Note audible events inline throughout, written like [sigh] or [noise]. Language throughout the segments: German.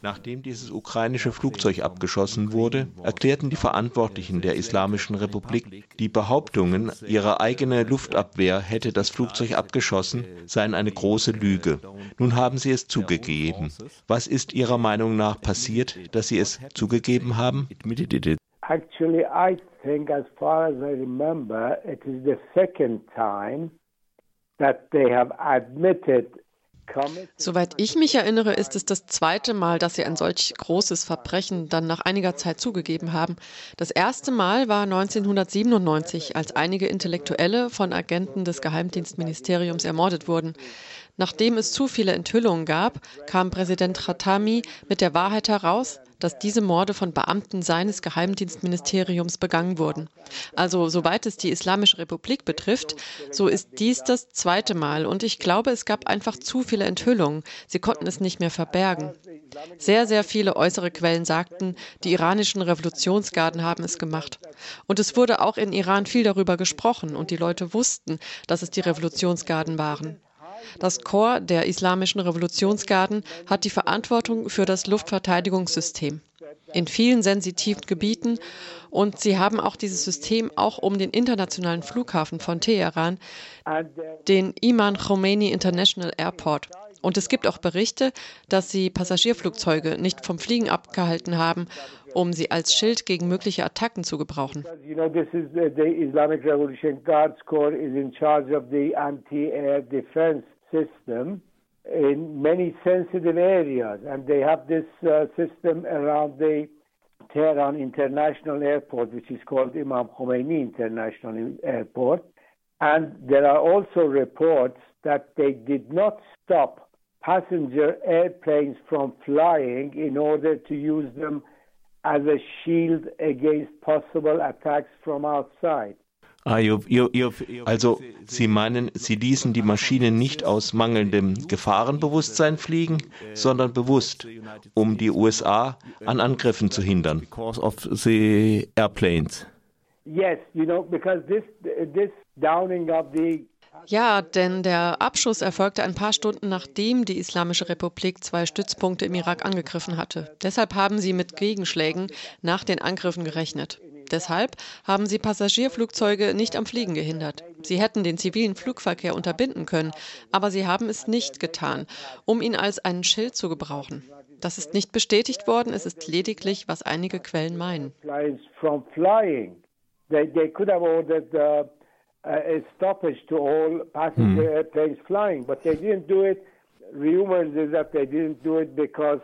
Nachdem dieses ukrainische Flugzeug abgeschossen wurde, erklärten die Verantwortlichen der Islamischen Republik, die Behauptungen, ihre eigene Luftabwehr hätte das Flugzeug abgeschossen, seien eine große Lüge. Nun haben sie es zugegeben. Was ist Ihrer Meinung nach passiert, dass Sie es zugegeben haben? Actually, I think, as far as I remember, it is the second time that they have admitted Soweit ich mich erinnere, ist es das zweite Mal, dass sie ein solch großes Verbrechen dann nach einiger Zeit zugegeben haben. Das erste Mal war 1997, als einige Intellektuelle von Agenten des Geheimdienstministeriums ermordet wurden. Nachdem es zu viele Enthüllungen gab, kam Präsident Khatami mit der Wahrheit heraus, dass diese Morde von Beamten seines Geheimdienstministeriums begangen wurden. Also soweit es die Islamische Republik betrifft, so ist dies das zweite Mal und ich glaube, es gab einfach zu viele Enthüllungen. Sie konnten es nicht mehr verbergen. Sehr, sehr viele äußere Quellen sagten, die iranischen Revolutionsgarden haben es gemacht. Und es wurde auch in Iran viel darüber gesprochen und die Leute wussten, dass es die Revolutionsgarden waren. Das Korps der Islamischen Revolutionsgarden hat die Verantwortung für das Luftverteidigungssystem in vielen sensitiven Gebieten und sie haben auch dieses System auch um den internationalen Flughafen von Teheran, den Iman Khomeini International Airport. Und es gibt auch Berichte, dass sie Passagierflugzeuge nicht vom Fliegen abgehalten haben, um sie als Schild gegen mögliche Attacken zu gebrauchen. System in many sensitive areas, and they have this uh, system around the Tehran International Airport, which is called Imam Khomeini International Airport. And there are also reports that they did not stop passenger airplanes from flying in order to use them as a shield against possible attacks from outside. Ah, also Sie meinen, Sie ließen die Maschinen nicht aus mangelndem Gefahrenbewusstsein fliegen, sondern bewusst, um die USA an Angriffen zu hindern. Because of the airplanes. Yes, you know, because this this downing of the ja, denn der Abschuss erfolgte ein paar Stunden nachdem die Islamische Republik zwei Stützpunkte im Irak angegriffen hatte. Deshalb haben sie mit Gegenschlägen nach den Angriffen gerechnet. Deshalb haben sie Passagierflugzeuge nicht am Fliegen gehindert. Sie hätten den zivilen Flugverkehr unterbinden können, aber sie haben es nicht getan, um ihn als einen Schild zu gebrauchen. Das ist nicht bestätigt worden, es ist lediglich, was einige Quellen meinen. A stoppage to all passenger mm. airplanes flying, but they didn't do it. Rumors is that they didn't do it because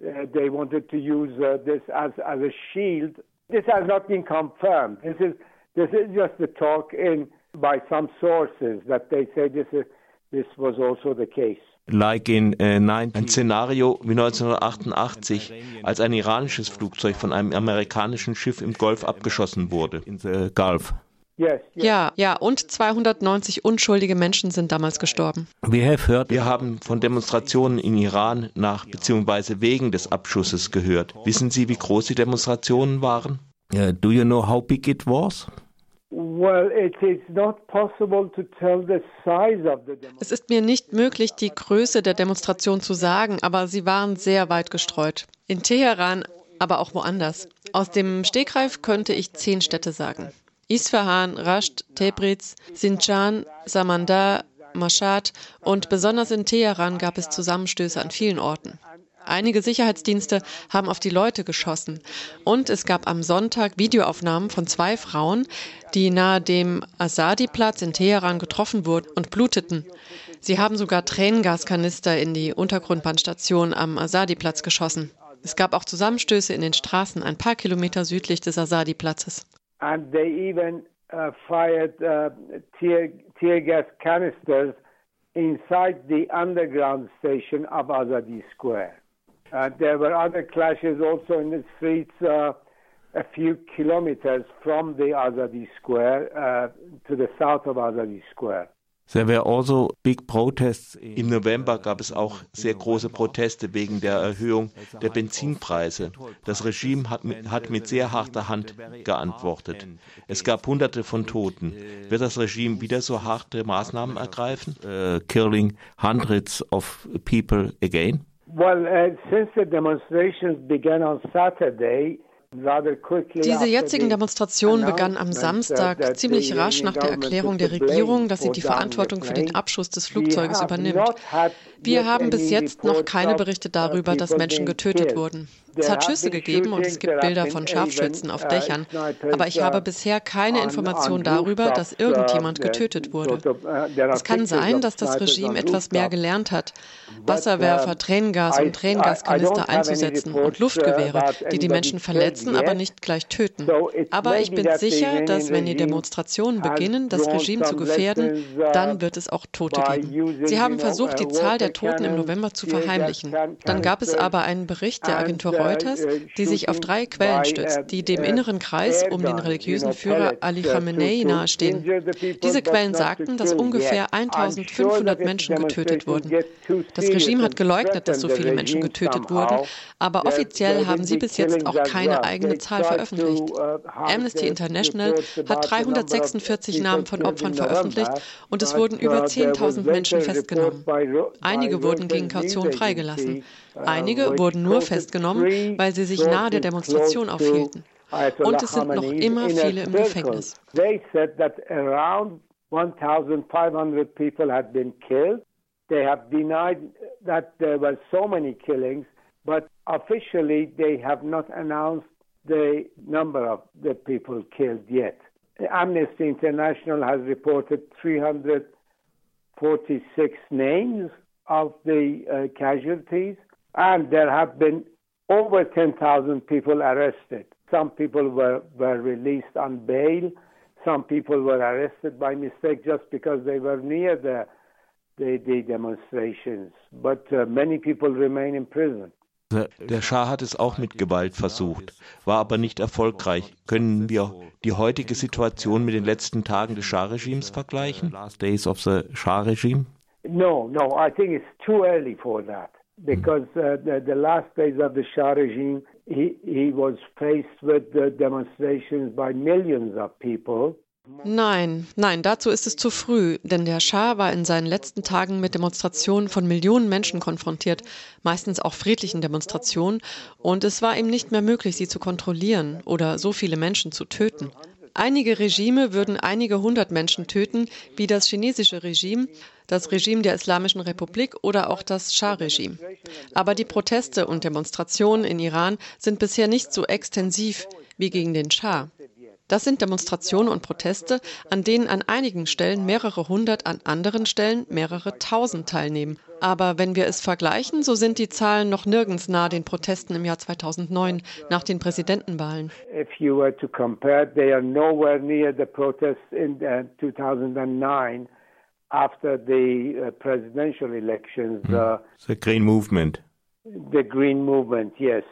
uh, they wanted to use uh, this as, as a shield This has not been confirmed. This is this is just the talk in by some sources that they say this is this was also the case. Like in, uh, ein Szenario wie 1988, als ein iranisches Flugzeug von einem amerikanischen Schiff im Golf abgeschossen wurde. In the Gulf. Ja, ja, und 290 unschuldige Menschen sind damals gestorben. Wir haben von Demonstrationen in Iran nach bzw. wegen des Abschusses gehört. Wissen Sie, wie groß die Demonstrationen waren? Uh, do you know how big it was? Es ist mir nicht möglich, die Größe der Demonstration zu sagen, aber sie waren sehr weit gestreut. In Teheran, aber auch woanders. Aus dem Stegreif könnte ich zehn Städte sagen. Isfahan, Rasht, Tebriz, Sinjan, Samandar, Mashhad und besonders in Teheran gab es Zusammenstöße an vielen Orten. Einige Sicherheitsdienste haben auf die Leute geschossen. Und es gab am Sonntag Videoaufnahmen von zwei Frauen, die nahe dem Asadi-Platz in Teheran getroffen wurden und bluteten. Sie haben sogar Tränengaskanister in die Untergrundbahnstation am Asadi-Platz geschossen. Es gab auch Zusammenstöße in den Straßen ein paar Kilometer südlich des Asadi-Platzes. And they even uh, fired uh, tear, tear gas canisters inside the underground station of Azadi Square. Uh, there were other clashes also in the streets uh, a few kilometers from the Azadi Square uh, to the south of Azadi Square. There were also big protests. Im November gab es auch sehr große Proteste wegen der Erhöhung der Benzinpreise. Das Regime hat mit, hat mit sehr harter Hand geantwortet. Es gab Hunderte von Toten. Wird das Regime wieder so harte Maßnahmen ergreifen? Uh, killing hundreds of people again? Well, uh, since the demonstrations began on Saturday, diese jetzigen Demonstrationen begannen am Samstag, ziemlich rasch nach der Erklärung der Regierung, dass sie die Verantwortung für den Abschuss des Flugzeuges übernimmt. Wir haben bis jetzt noch keine Berichte darüber, dass Menschen getötet wurden. Es hat Schüsse gegeben und es gibt Bilder von Scharfschützen auf uh, Dächern, aber ich habe bisher keine Information darüber, dass irgendjemand getötet wurde. Uh, es kann sein, dass das Regime etwas mehr gelernt hat, Wasserwerfer, Tränengas und Tränengaskanister einzusetzen und Luftgewehre, die die Menschen verletzen, aber nicht gleich töten. Aber ich bin sicher, dass wenn die Demonstrationen beginnen, das Regime zu gefährden, dann wird es auch Tote geben. Sie haben versucht, die Zahl der Toten im November zu verheimlichen. Dann gab es aber einen Bericht der Agentur Reuters, die sich auf drei Quellen stützt, die dem inneren Kreis um den religiösen Führer Ali Khamenei nahestehen. Diese Quellen sagten, dass ungefähr 1500 Menschen getötet wurden. Das Regime hat geleugnet, dass so viele Menschen getötet wurden, aber offiziell haben sie bis jetzt auch keine eigene Zahl veröffentlicht. Amnesty International hat 346 Namen von Opfern veröffentlicht und es wurden über 10.000 Menschen festgenommen. Einige wurden gegen Kaution freigelassen. Einige wurden nur festgenommen, weil sie sich nahe der Demonstration aufhielten. Und es sind noch immer viele im Gefängnis. 1,500 people had been killed. They have denied that there were so many killings, but officially they have not announced the number of the people killed yet. Amnesty International has reported 346 names of the uh, casualties, and there have been over 10,000 people arrested. Some people were, were released on bail. Some people were arrested by mistake just because they were near the, the, the demonstrations. But uh, many people remain in prison. Der Schah hat es auch mit Gewalt versucht, war aber nicht erfolgreich. Können wir die heutige Situation mit den letzten Tagen des Schah-Regimes vergleichen? Last days of the Shah-Regime? No, no, I think it's too early for that. Because uh, the, the last days of the Shah regime, he, he was faced with the demonstrations by millions of people. Nein, nein, dazu ist es zu früh, denn der Schah war in seinen letzten Tagen mit Demonstrationen von Millionen Menschen konfrontiert, meistens auch friedlichen Demonstrationen, und es war ihm nicht mehr möglich, sie zu kontrollieren oder so viele Menschen zu töten. Einige Regime würden einige hundert Menschen töten, wie das chinesische Regime, das Regime der Islamischen Republik oder auch das Schah-Regime. Aber die Proteste und Demonstrationen in Iran sind bisher nicht so extensiv wie gegen den Schah. Das sind Demonstrationen und Proteste, an denen an einigen Stellen mehrere hundert, an anderen Stellen mehrere tausend teilnehmen. Aber wenn wir es vergleichen, so sind die Zahlen noch nirgends nahe den Protesten im Jahr 2009 nach den Präsidentenwahlen. If you were to compare, they are nowhere near the protests in 2009 uh, after the uh, presidential elections. Hmm. Uh, the Green Movement. The Green Movement, yes.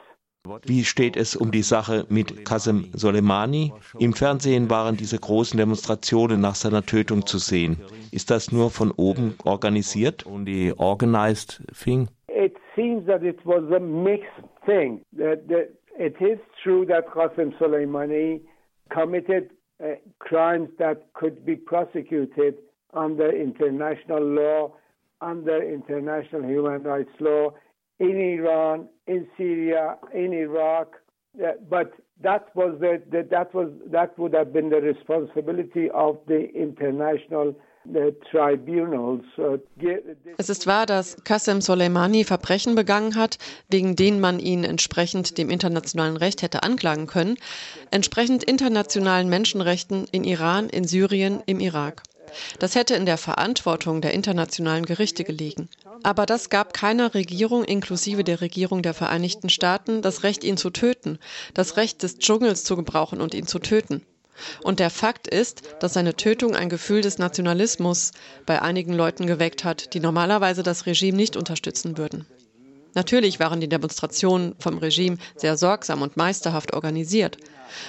Wie steht es um die Sache mit Qasem Soleimani? Im Fernsehen waren diese großen Demonstrationen nach seiner Tötung zu sehen. Ist das nur von oben organisiert? Die organized thing? It seems that it was a mixed thing. It is true that Qasem Soleimani committed uh, crimes that could be prosecuted under international law, under international human rights law in Iran, in Syria, in Iraq. Uh, but that was the, that was that would have been the responsibility of the international uh. Uh, es ist wahr, dass Qasem Soleimani Verbrechen begangen hat, wegen denen man ihn entsprechend dem internationalen Recht hätte anklagen können, entsprechend internationalen Menschenrechten in Iran, in Syrien, im Irak. Das hätte in der Verantwortung der internationalen Gerichte gelegen. Aber das gab keiner Regierung, inklusive der Regierung der Vereinigten Staaten, das Recht, ihn zu töten, das Recht des Dschungels zu gebrauchen und ihn zu töten. Und der Fakt ist, dass seine Tötung ein Gefühl des Nationalismus bei einigen Leuten geweckt hat, die normalerweise das Regime nicht unterstützen würden. Natürlich waren die Demonstrationen vom Regime sehr sorgsam und meisterhaft organisiert.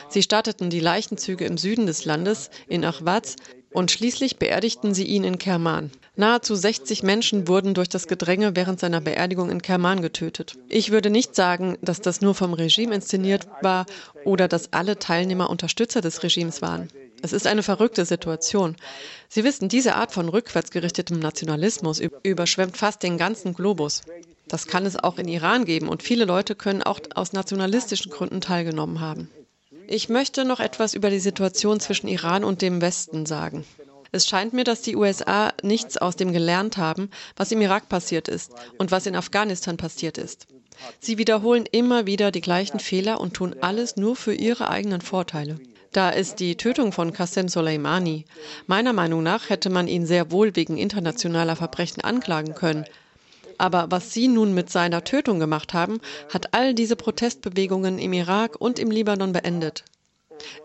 Sie starteten die Leichenzüge im Süden des Landes, in Achwaz, und schließlich beerdigten sie ihn in Kerman. Nahezu 60 Menschen wurden durch das Gedränge während seiner Beerdigung in Kerman getötet. Ich würde nicht sagen, dass das nur vom Regime inszeniert war oder dass alle Teilnehmer Unterstützer des Regimes waren. Es ist eine verrückte Situation. Sie wissen, diese Art von rückwärtsgerichtetem Nationalismus überschwemmt fast den ganzen Globus. Das kann es auch in Iran geben und viele Leute können auch aus nationalistischen Gründen teilgenommen haben. Ich möchte noch etwas über die Situation zwischen Iran und dem Westen sagen. Es scheint mir, dass die USA nichts aus dem gelernt haben, was im Irak passiert ist und was in Afghanistan passiert ist. Sie wiederholen immer wieder die gleichen Fehler und tun alles nur für ihre eigenen Vorteile. Da ist die Tötung von Qasem Soleimani. Meiner Meinung nach hätte man ihn sehr wohl wegen internationaler Verbrechen anklagen können. Aber was Sie nun mit seiner Tötung gemacht haben, hat all diese Protestbewegungen im Irak und im Libanon beendet.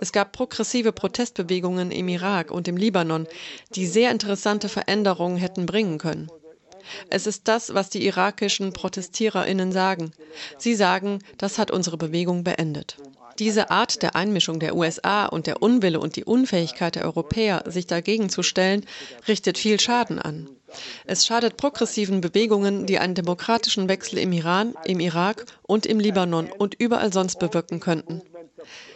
Es gab progressive Protestbewegungen im Irak und im Libanon, die sehr interessante Veränderungen hätten bringen können. Es ist das, was die irakischen Protestiererinnen sagen. Sie sagen, das hat unsere Bewegung beendet. Diese Art der Einmischung der USA und der Unwille und die Unfähigkeit der Europäer, sich dagegen zu stellen, richtet viel Schaden an. Es schadet progressiven Bewegungen, die einen demokratischen Wechsel im Iran, im Irak und im Libanon und überall sonst bewirken könnten.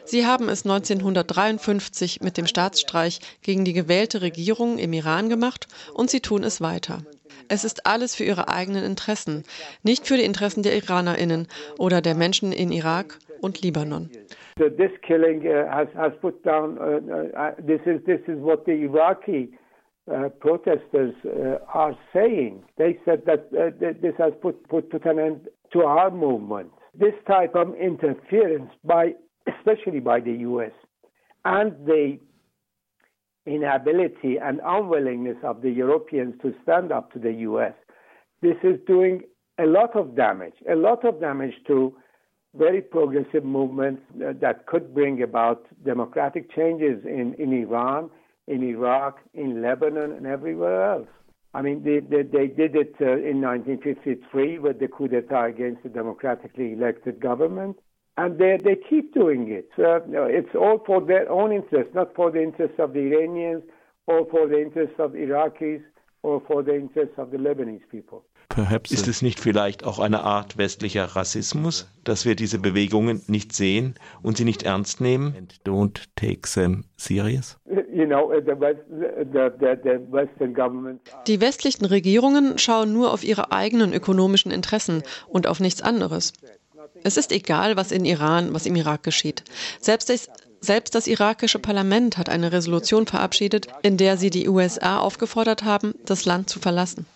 Sie haben es 1953 mit dem Staatsstreich gegen die gewählte Regierung im Iran gemacht und sie tun es weiter. Es ist alles für ihre eigenen Interessen, nicht für die Interessen der Iranerinnen oder der Menschen in Irak und Libanon. This killing uh, has, put down, uh, uh, this, is, what the Iraqi protesters are saying. They said that this has put, put, put an end to our movement. This type of interference by, [coughs] especially by the U.S. and the inability and unwillingness of the Europeans to stand up to the U.S. This is doing a lot of damage, a lot of damage to very progressive movements that could bring about democratic changes in, in Iran, in Iraq, in Lebanon, and everywhere else. I mean, they, they, they did it uh, in 1953 with the coup d'etat against the democratically elected government. And they, they keep doing it. Uh, it's all for their own interests, not for the interests of the Iranians or for the interests of the Iraqis or for the interests of the Lebanese people. Perhaps Ist es nicht vielleicht auch eine Art westlicher Rassismus, dass wir diese Bewegungen nicht sehen und sie nicht ernst nehmen? And don't take them serious? Die westlichen Regierungen schauen nur auf ihre eigenen ökonomischen Interessen und auf nichts anderes. Es ist egal, was in Iran, was im Irak geschieht. Selbst das, selbst das irakische Parlament hat eine Resolution verabschiedet, in der sie die USA aufgefordert haben, das Land zu verlassen.